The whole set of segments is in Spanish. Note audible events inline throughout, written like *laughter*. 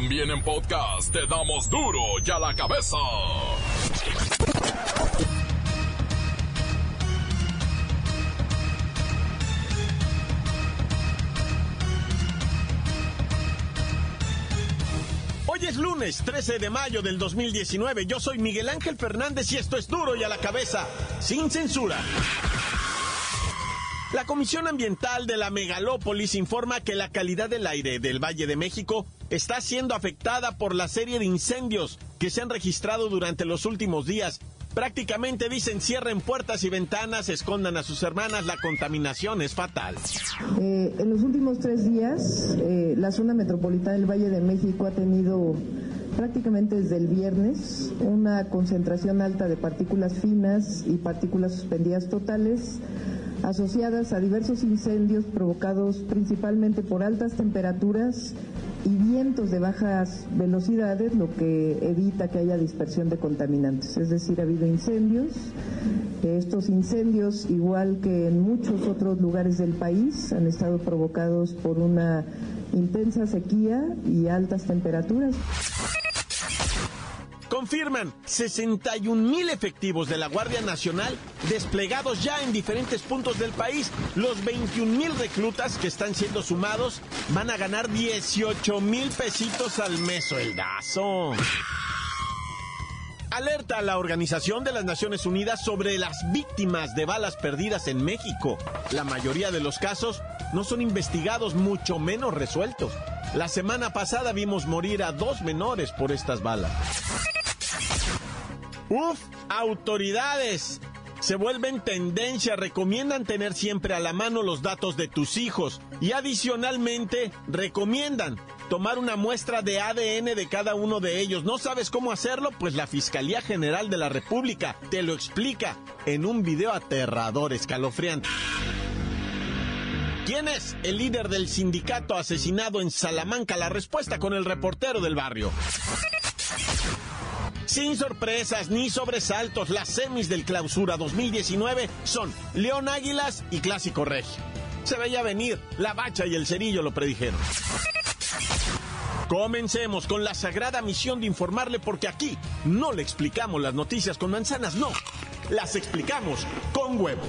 También en podcast te damos duro y a la cabeza. Hoy es lunes 13 de mayo del 2019. Yo soy Miguel Ángel Fernández y esto es duro y a la cabeza, sin censura. La Comisión Ambiental de la Megalópolis informa que la calidad del aire del Valle de México está siendo afectada por la serie de incendios que se han registrado durante los últimos días. Prácticamente dicen cierren puertas y ventanas, escondan a sus hermanas, la contaminación es fatal. Eh, en los últimos tres días, eh, la zona metropolitana del Valle de México ha tenido prácticamente desde el viernes una concentración alta de partículas finas y partículas suspendidas totales asociadas a diversos incendios provocados principalmente por altas temperaturas y vientos de bajas velocidades, lo que evita que haya dispersión de contaminantes. Es decir, ha habido incendios. Estos incendios, igual que en muchos otros lugares del país, han estado provocados por una intensa sequía y altas temperaturas. Confirman 61 mil efectivos de la Guardia Nacional desplegados ya en diferentes puntos del país. Los 21 mil reclutas que están siendo sumados van a ganar 18 mil pesitos al mes, sueldazo. Alerta a la Organización de las Naciones Unidas sobre las víctimas de balas perdidas en México. La mayoría de los casos no son investigados, mucho menos resueltos. La semana pasada vimos morir a dos menores por estas balas. Uf, autoridades. Se vuelven tendencia, recomiendan tener siempre a la mano los datos de tus hijos y adicionalmente recomiendan tomar una muestra de ADN de cada uno de ellos. ¿No sabes cómo hacerlo? Pues la Fiscalía General de la República te lo explica en un video aterrador, escalofriante. ¿Quién es el líder del sindicato asesinado en Salamanca? La respuesta con el reportero del barrio. Sin sorpresas ni sobresaltos, las semis del Clausura 2019 son León Águilas y Clásico Regio. Se veía venir, la bacha y el cerillo lo predijeron. Comencemos con la sagrada misión de informarle porque aquí no le explicamos las noticias con manzanas, no, las explicamos con huevos.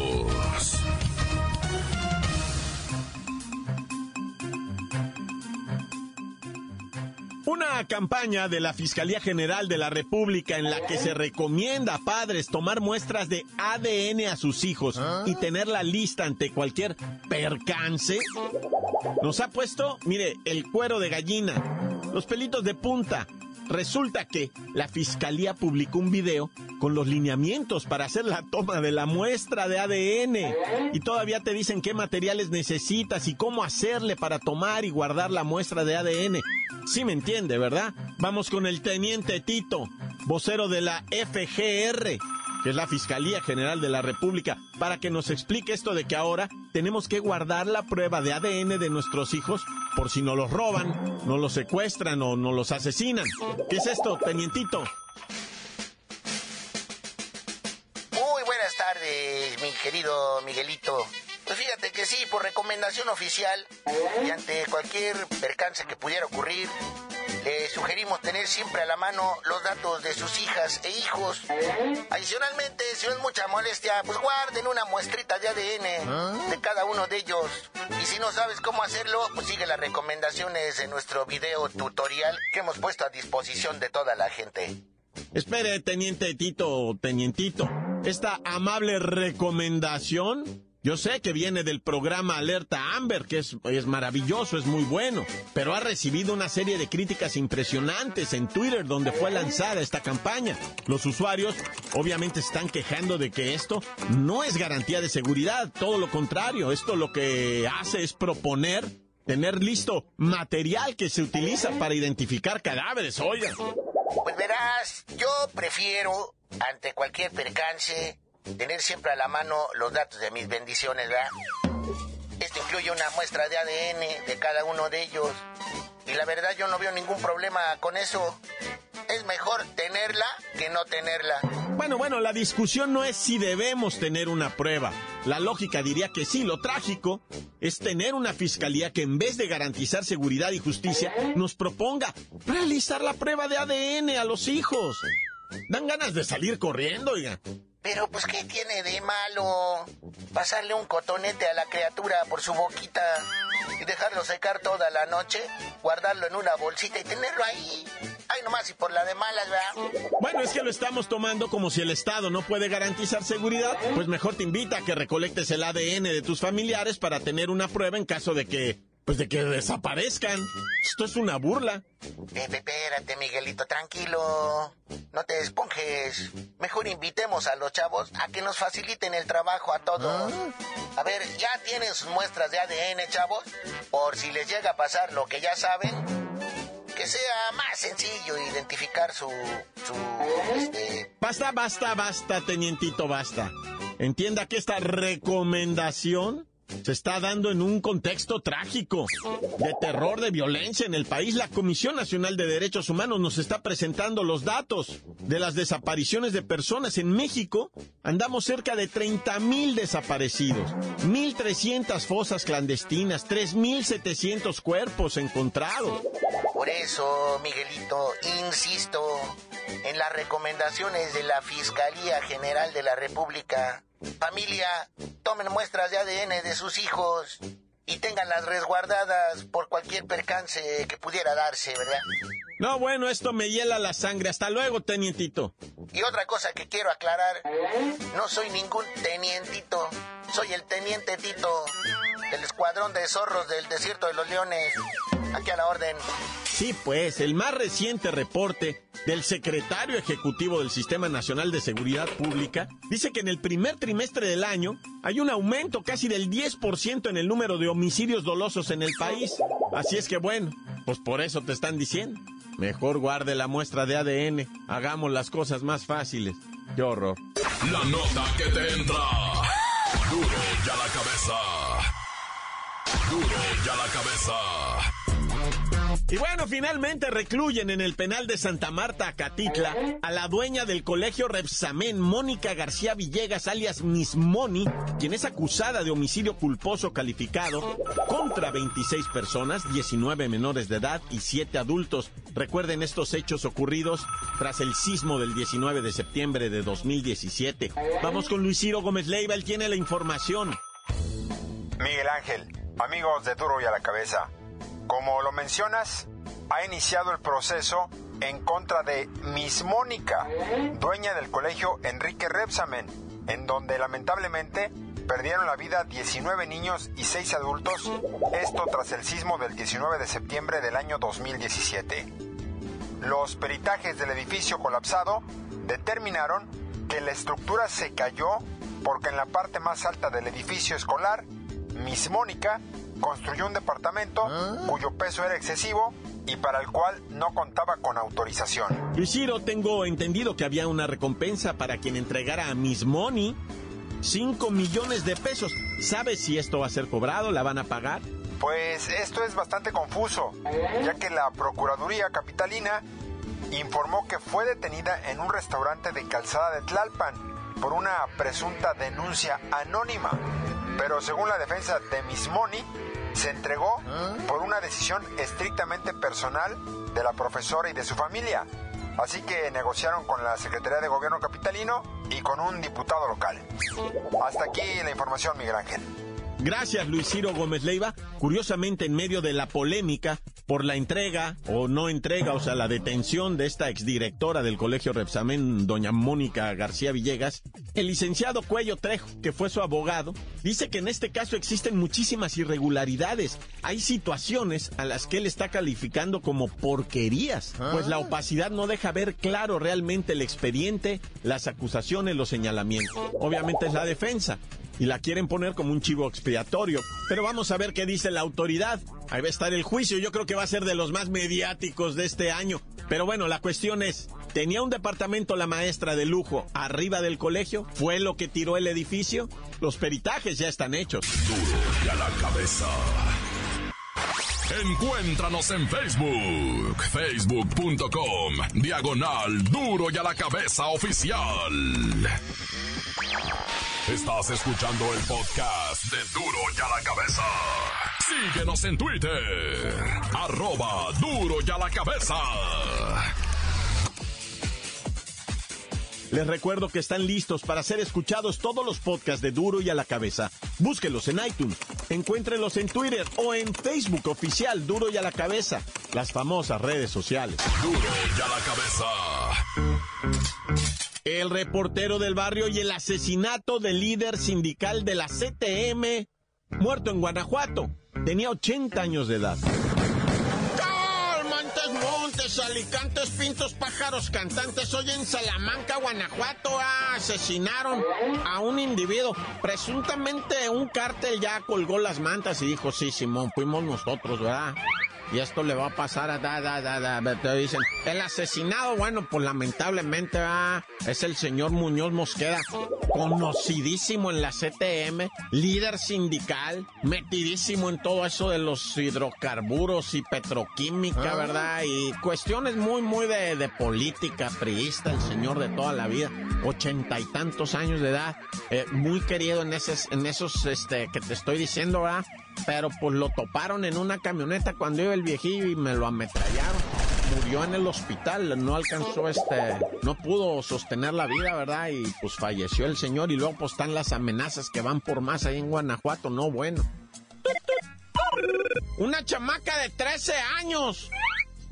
Una campaña de la Fiscalía General de la República en la que se recomienda a padres tomar muestras de ADN a sus hijos y tener la lista ante cualquier percance, nos ha puesto, mire, el cuero de gallina, los pelitos de punta. Resulta que la Fiscalía publicó un video con los lineamientos para hacer la toma de la muestra de ADN y todavía te dicen qué materiales necesitas y cómo hacerle para tomar y guardar la muestra de ADN. Sí me entiende, ¿verdad? Vamos con el teniente Tito, vocero de la FGR, que es la Fiscalía General de la República, para que nos explique esto de que ahora tenemos que guardar la prueba de ADN de nuestros hijos por si no los roban, no los secuestran o no los asesinan. ¿Qué es esto, tenientito? Muy buenas tardes, mi querido Miguelito. Pues fíjate que sí, por recomendación oficial y ante cualquier percance que pudiera ocurrir, le sugerimos tener siempre a la mano los datos de sus hijas e hijos. Adicionalmente, si no es mucha molestia, pues guarden una muestrita de ADN de cada uno de ellos. Y si no sabes cómo hacerlo, pues sigue las recomendaciones de nuestro video tutorial que hemos puesto a disposición de toda la gente. Espere, teniente Tito, tenientito. Esta amable recomendación yo sé que viene del programa Alerta Amber, que es, es, maravilloso, es muy bueno, pero ha recibido una serie de críticas impresionantes en Twitter donde fue lanzada esta campaña. Los usuarios obviamente están quejando de que esto no es garantía de seguridad, todo lo contrario, esto lo que hace es proponer tener listo material que se utiliza para identificar cadáveres, oigan. Pues verás, yo prefiero, ante cualquier percance, tener siempre a la mano los datos de mis bendiciones, ¿verdad? Esto incluye una muestra de ADN de cada uno de ellos. Y la verdad yo no veo ningún problema con eso. Es mejor tenerla que no tenerla. Bueno, bueno, la discusión no es si debemos tener una prueba. La lógica diría que sí, lo trágico es tener una fiscalía que en vez de garantizar seguridad y justicia, nos proponga realizar la prueba de ADN a los hijos. Dan ganas de salir corriendo, oiga. Pero pues ¿qué tiene de malo? Pasarle un cotonete a la criatura por su boquita y dejarlo secar toda la noche, guardarlo en una bolsita y tenerlo ahí. Ay, nomás y por la de malas, ¿verdad? Bueno, es que lo estamos tomando como si el Estado no puede garantizar seguridad. Pues mejor te invita a que recolectes el ADN de tus familiares para tener una prueba en caso de que pues de que desaparezcan. Esto es una burla. Espérate, Miguelito, tranquilo. No te esponjes. Mejor invitemos a los chavos a que nos faciliten el trabajo a todos. Ah. A ver, ¿ya tienen sus muestras de ADN, chavos? Por si les llega a pasar lo que ya saben, que sea más sencillo identificar su... su este... Basta, basta, basta, tenientito, basta. Entienda que esta recomendación se está dando en un contexto trágico de terror, de violencia en el país. La Comisión Nacional de Derechos Humanos nos está presentando los datos de las desapariciones de personas en México. Andamos cerca de 30 mil desaparecidos, 1.300 fosas clandestinas, 3.700 cuerpos encontrados. Por eso, Miguelito, insisto en las recomendaciones de la Fiscalía General de la República Familia, tomen muestras de ADN de sus hijos y tenganlas resguardadas por cualquier percance que pudiera darse, ¿verdad? No, bueno, esto me hiela la sangre. Hasta luego, tenientito. Y otra cosa que quiero aclarar, no soy ningún tenientito, soy el teniente Tito del escuadrón de zorros del desierto de los leones. Aquí a la orden. Sí, pues, el más reciente reporte del secretario ejecutivo del Sistema Nacional de Seguridad Pública dice que en el primer trimestre del año hay un aumento casi del 10% en el número de homicidios dolosos en el país. Así es que bueno, pues por eso te están diciendo. Mejor guarde la muestra de ADN, hagamos las cosas más fáciles. Qué horror. La nota que te entra. Y bueno, finalmente recluyen en el penal de Santa Marta, Catitla, a la dueña del colegio Repsamen, Mónica García Villegas, alias Miss Moni, quien es acusada de homicidio culposo calificado contra 26 personas, 19 menores de edad y 7 adultos. Recuerden estos hechos ocurridos tras el sismo del 19 de septiembre de 2017. Vamos con Luis Ciro Gómez Leiva, él tiene la información. Miguel Ángel, amigos de Duro y a la Cabeza. Como lo mencionas, ha iniciado el proceso en contra de Miss Mónica, dueña del colegio Enrique Repsamen, en donde lamentablemente perdieron la vida 19 niños y 6 adultos, esto tras el sismo del 19 de septiembre del año 2017. Los peritajes del edificio colapsado determinaron que la estructura se cayó porque en la parte más alta del edificio escolar, Miss Mónica construyó un departamento ¿Ah? cuyo peso era excesivo y para el cual no contaba con autorización. Luisiro, tengo entendido que había una recompensa para quien entregara a Miss Money 5 millones de pesos. ¿Sabes si esto va a ser cobrado? ¿La van a pagar? Pues esto es bastante confuso, ya que la Procuraduría Capitalina informó que fue detenida en un restaurante de Calzada de Tlalpan por una presunta denuncia anónima. Pero según la defensa de Miss Money, se entregó por una decisión estrictamente personal de la profesora y de su familia. Así que negociaron con la Secretaría de Gobierno Capitalino y con un diputado local. Hasta aquí la información, Miguel Ángel. Gracias, Luis Ciro Gómez Leiva. Curiosamente, en medio de la polémica por la entrega o no entrega, o sea, la detención de esta exdirectora del Colegio Repsamen, doña Mónica García Villegas, el licenciado Cuello Trejo, que fue su abogado, dice que en este caso existen muchísimas irregularidades. Hay situaciones a las que él está calificando como porquerías, pues la opacidad no deja ver claro realmente el expediente, las acusaciones, los señalamientos. Obviamente es la defensa y la quieren poner como un chivo expiatorio. Pero vamos a ver qué dice la autoridad. Ahí va a estar el juicio, yo creo que va a ser de los más mediáticos de este año. Pero bueno, la cuestión es, ¿Tenía un departamento la maestra de lujo arriba del colegio? ¿Fue lo que tiró el edificio? Los peritajes ya están hechos. Duro y a la cabeza. Encuéntranos en Facebook, facebook.com, diagonal duro y a la cabeza oficial. Estás escuchando el podcast de duro y a la cabeza. Síguenos en Twitter, arroba duro y a la cabeza. Les recuerdo que están listos para ser escuchados todos los podcasts de Duro y a la cabeza. Búsquelos en iTunes, encuéntrenlos en Twitter o en Facebook oficial Duro y a la cabeza, las famosas redes sociales. Duro y a la cabeza. El reportero del barrio y el asesinato del líder sindical de la CTM, muerto en Guanajuato. Tenía 80 años de edad. Montes, Alicantes, Pintos, Pájaros, Cantantes. Hoy en Salamanca, Guanajuato, asesinaron a un individuo. Presuntamente un cártel ya colgó las mantas y dijo, sí, Simón, fuimos nosotros, ¿verdad? Y esto le va a pasar a da, da, da, da. Te dicen, el asesinado, bueno, pues lamentablemente va, es el señor Muñoz Mosqueda, conocidísimo en la CTM, líder sindical, metidísimo en todo eso de los hidrocarburos y petroquímica, ah. ¿verdad? Y cuestiones muy, muy de, de política priista, el señor de toda la vida, ochenta y tantos años de edad, eh, muy querido en, esos, en esos este, que te estoy diciendo, ¿verdad? Pero pues lo toparon en una camioneta cuando iba el viejillo y me lo ametrallaron. Murió en el hospital, no alcanzó este, no pudo sostener la vida, ¿verdad? Y pues falleció el señor y luego pues están las amenazas que van por más ahí en Guanajuato, no bueno. Una chamaca de 13 años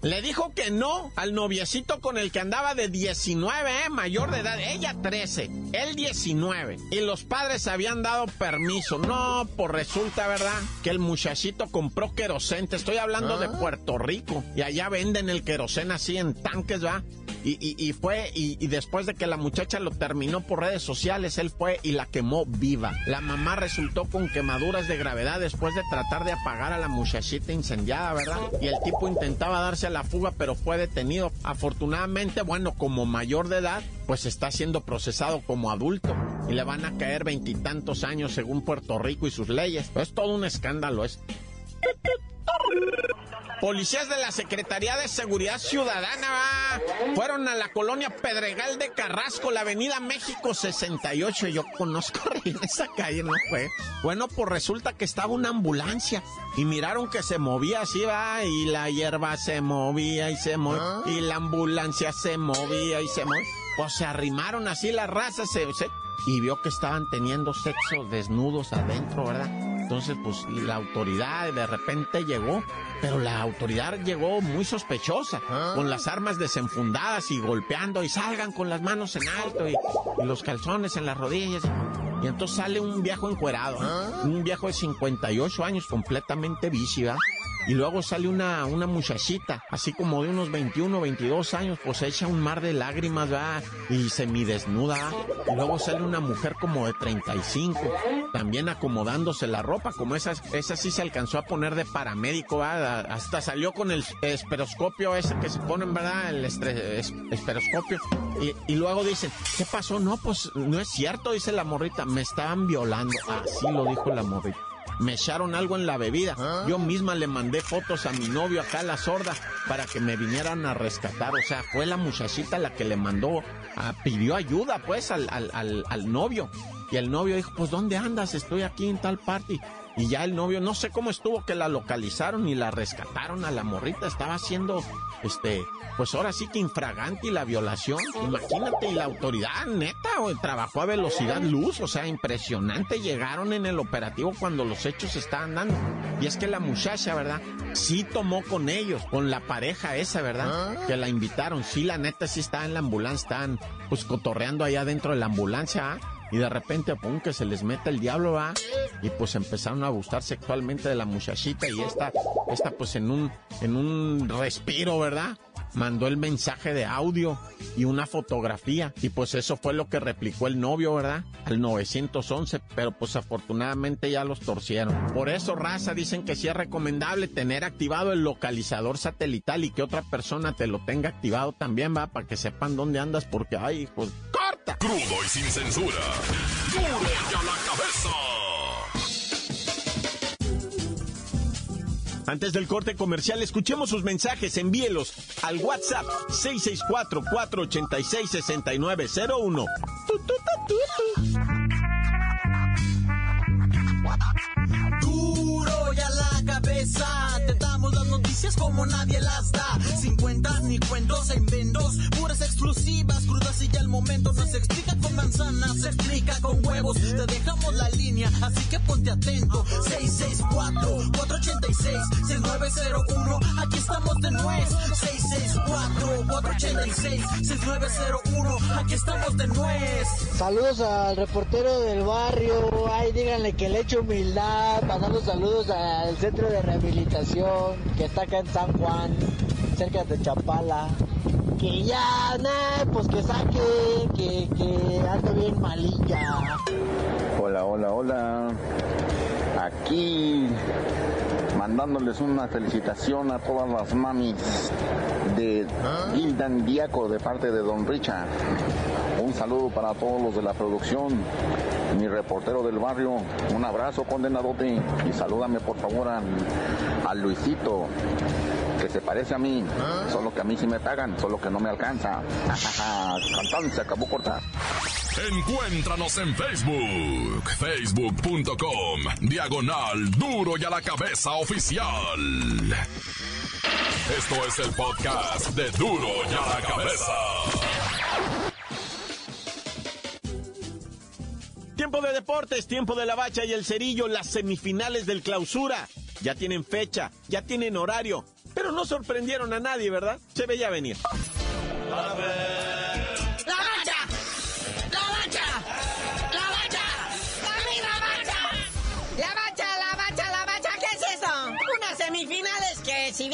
le dijo que no al noviecito con el que andaba de 19, ¿eh? mayor de edad. Ella 13, él 19. Y los padres habían dado permiso. No, pues resulta, ¿verdad? Que el muchachito compró querosente. Estoy hablando de ah. Puerto Rico. Y allá venden el queroseno así en tanques, ¿va? Y, fue, y, después de que la muchacha lo terminó por redes sociales, él fue y la quemó viva. La mamá resultó con quemaduras de gravedad después de tratar de apagar a la muchachita incendiada, ¿verdad? Y el tipo intentaba darse a la fuga, pero fue detenido. Afortunadamente, bueno, como mayor de edad, pues está siendo procesado como adulto y le van a caer veintitantos años según Puerto Rico y sus leyes. Es todo un escándalo esto. Policías de la Secretaría de Seguridad Ciudadana fueron a la colonia Pedregal de Carrasco, la avenida México 68. Yo conozco *laughs* esa calle, ¿no fue? Bueno, pues resulta que estaba una ambulancia y miraron que se movía así, va, y la hierba se movía y se movía, ¿Ah? y la ambulancia se movía y se movía. Pues se arrimaron así las razas se, y vio que estaban teniendo sexo desnudos adentro, ¿verdad? Entonces, pues la autoridad de repente llegó pero la autoridad llegó muy sospechosa, ah. con las armas desenfundadas y golpeando y salgan con las manos en alto y, los calzones en las rodillas. Y entonces sale un viejo encuerado, ah. un viejo de 58 años completamente bici, y luego sale una, una muchachita, así como de unos 21, 22 años, pues echa un mar de lágrimas, va, y semidesnuda. Y luego sale una mujer como de 35, también acomodándose la ropa, como esa, esa sí se alcanzó a poner de paramédico, ¿va? hasta salió con el esperoscopio ese que se ponen, ¿verdad? El esperoscopio. Y, y luego dicen, ¿qué pasó? No, pues no es cierto, dice la morrita, me estaban violando. Así lo dijo la morrita me echaron algo en la bebida. Ah. Yo misma le mandé fotos a mi novio acá a la sorda para que me vinieran a rescatar. O sea, fue la muchachita la que le mandó, a, pidió ayuda pues al, al, al novio. Y el novio dijo, pues ¿dónde andas? Estoy aquí en tal party. Y ya el novio, no sé cómo estuvo que la localizaron y la rescataron a la morrita. Estaba haciendo, este, pues ahora sí que infragante y la violación. Imagínate, y la autoridad, neta, trabajó a velocidad luz. O sea, impresionante. Llegaron en el operativo cuando los hechos estaban dando. Y es que la muchacha, ¿verdad? Sí tomó con ellos, con la pareja esa, ¿verdad? Ah. Que la invitaron. Sí, la neta, sí estaba en la ambulancia, estaban pues cotorreando allá dentro de la ambulancia. ¿ah? Y de repente, pum, que se les mete el diablo, va. Y pues empezaron a gustar sexualmente de la muchachita y esta, esta pues en un, en un respiro, ¿verdad? Mandó el mensaje de audio y una fotografía. Y pues eso fue lo que replicó el novio, ¿verdad? Al 911, pero pues afortunadamente ya los torcieron. Por eso, raza, dicen que sí es recomendable tener activado el localizador satelital y que otra persona te lo tenga activado también, va, para que sepan dónde andas, porque, ay, pues, corta. Crudo y sin censura. Duro y a la Antes del corte comercial, escuchemos sus mensajes, envíelos al WhatsApp 664-486-6901. Duro y a la cabeza, como nadie las da. Sin cuentas ni cuentos en vendos, puras exclusivas, crudas y ya el momento no se explica con manzanas, se explica con huevos. Te dejamos la línea, así que ponte atento. 664-486-6901, aquí estamos de nuez. 664-486-6901, aquí estamos de nuez. Saludos al reportero del barrio, ay díganle que le echo humildad, mandando saludos al centro de rehabilitación que está acá en San Juan, cerca de Chapala. Que ya, nah, pues que saque, que, que ando bien malilla. Hola, hola, hola. Aquí mandándoles una felicitación a todas las mamis de Gildan Diaco de parte de Don Richard. Un saludo para todos los de la producción, mi reportero del barrio. Un abrazo condenadote y salúdame por favor al, al Luisito que se parece a mí, solo que a mí sí me pagan, solo que no me alcanza. *laughs* Cantón, se acabó corta. Encuéntranos en Facebook, facebook.com, diagonal duro y a la cabeza oficial. Esto es el podcast de duro y a la cabeza. Tiempo de deportes, tiempo de la bacha y el cerillo, las semifinales del clausura. Ya tienen fecha, ya tienen horario, pero no sorprendieron a nadie, ¿verdad? Se veía venir. ¡La bacha!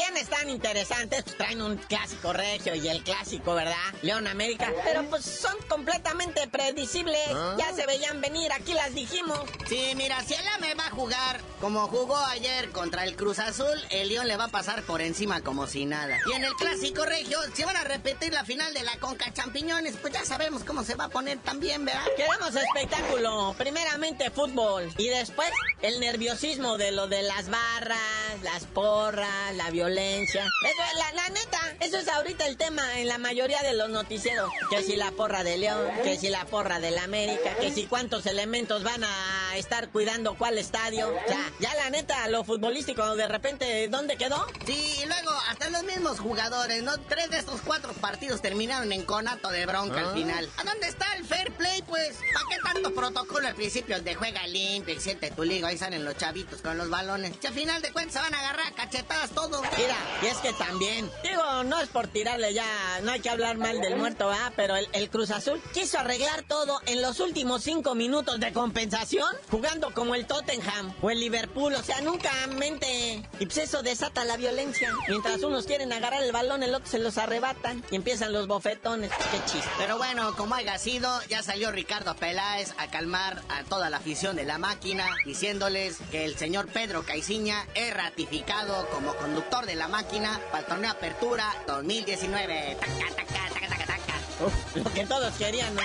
Bien están interesantes, pues traen un clásico regio y el clásico, ¿verdad? León América, pero pues son completamente predecibles, ya se veían venir, aquí las dijimos. Sí, mira, si el AME va a jugar como jugó ayer contra el Cruz Azul, el León le va a pasar por encima como si nada. Y en el clásico regio, si van a repetir la final de la Conca Champiñones, pues ya sabemos cómo se va a poner también, ¿verdad? Queremos espectáculo, primeramente fútbol y después el nerviosismo de lo de las barras, las porras, la violencia. Eso, la, la neta, eso es ahorita el tema en la mayoría de los noticieros. Que si la porra de León, que si la porra del América, que si cuántos elementos van a estar cuidando cuál estadio. O sea, ya la neta, lo futbolístico, de repente, ¿dónde quedó? Sí, y luego hasta los mismos jugadores, ¿no? Tres de estos cuatro partidos terminaron en conato de bronca al final. ¿A dónde está el fair play, pues? ¿Para qué tanto protocolo al principio de juega limpio y siente tu liga? Ahí salen los chavitos con los balones. Que al final de cuentas se van a agarrar a cachetadas todo. Mira, y es que también, digo, no es por tirarle ya, no hay que hablar mal del muerto, ¿ah? Pero el, el Cruz Azul quiso arreglar todo en los últimos cinco minutos de compensación, jugando como el Tottenham o el Liverpool, o sea, nunca mente. Y pues eso desata la violencia. Mientras unos quieren agarrar el balón, el otro se los arrebatan y empiezan los bofetones. Qué chiste. Pero bueno, como haya sido, ya salió Ricardo Peláez a calmar a toda la afición de la máquina, diciéndoles que el señor Pedro Caiciña es ratificado como conductor de la máquina para el torneo Apertura 2019. Taca, taca, taca, taca, taca. Uf, lo que todos querían, ¿no?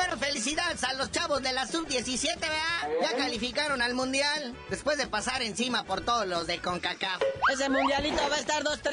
Bueno, felicidades a los chavos de la sub-17, ¿verdad? Ya calificaron al mundial después de pasar encima por todos los de CONCACAF. Ese mundialito va a estar 2-3.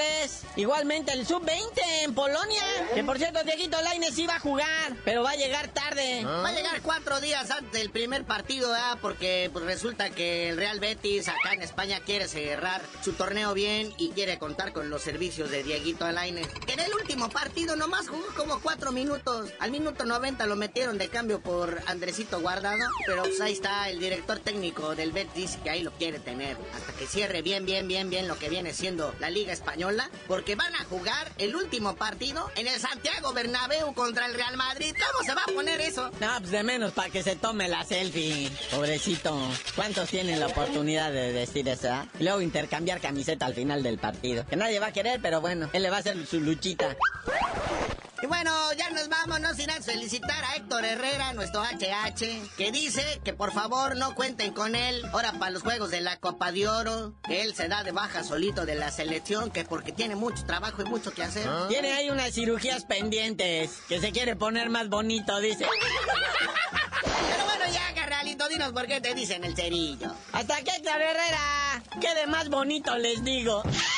Igualmente el sub-20 en Polonia. Que por cierto, Dieguito Laines iba a jugar, pero va a llegar tarde. Va a llegar cuatro días antes del primer partido, ¿verdad? Porque pues, resulta que el Real Betis acá en España quiere cerrar su torneo bien y quiere contar con los servicios de Dieguito Alaines. Que en el último partido nomás jugó como cuatro minutos. Al minuto 90 lo metieron de cambio por Andresito Guardado, pero pues ahí está el director técnico del Betis que ahí lo quiere tener hasta que cierre bien, bien, bien, bien lo que viene siendo la Liga Española, porque van a jugar el último partido en el Santiago Bernabéu contra el Real Madrid. ¿Cómo se va a poner eso? No, pues de menos para que se tome la selfie. Pobrecito. ¿Cuántos tienen la oportunidad de decir eso? Y luego intercambiar camiseta al final del partido. Que nadie va a querer, pero bueno, él le va a hacer su luchita. Y bueno, ya nos vamos, no sin antes felicitar a Héctor Herrera, nuestro HH, que dice que por favor no cuenten con él ahora para los juegos de la Copa de Oro, que él se da de baja solito de la selección, que porque tiene mucho trabajo y mucho que hacer. Tiene ahí unas cirugías pendientes, que se quiere poner más bonito, dice. *laughs* Pero bueno, ya, carnalito, dinos por qué te dicen el cerillo. Hasta que Héctor Herrera quede más bonito, les digo. *laughs*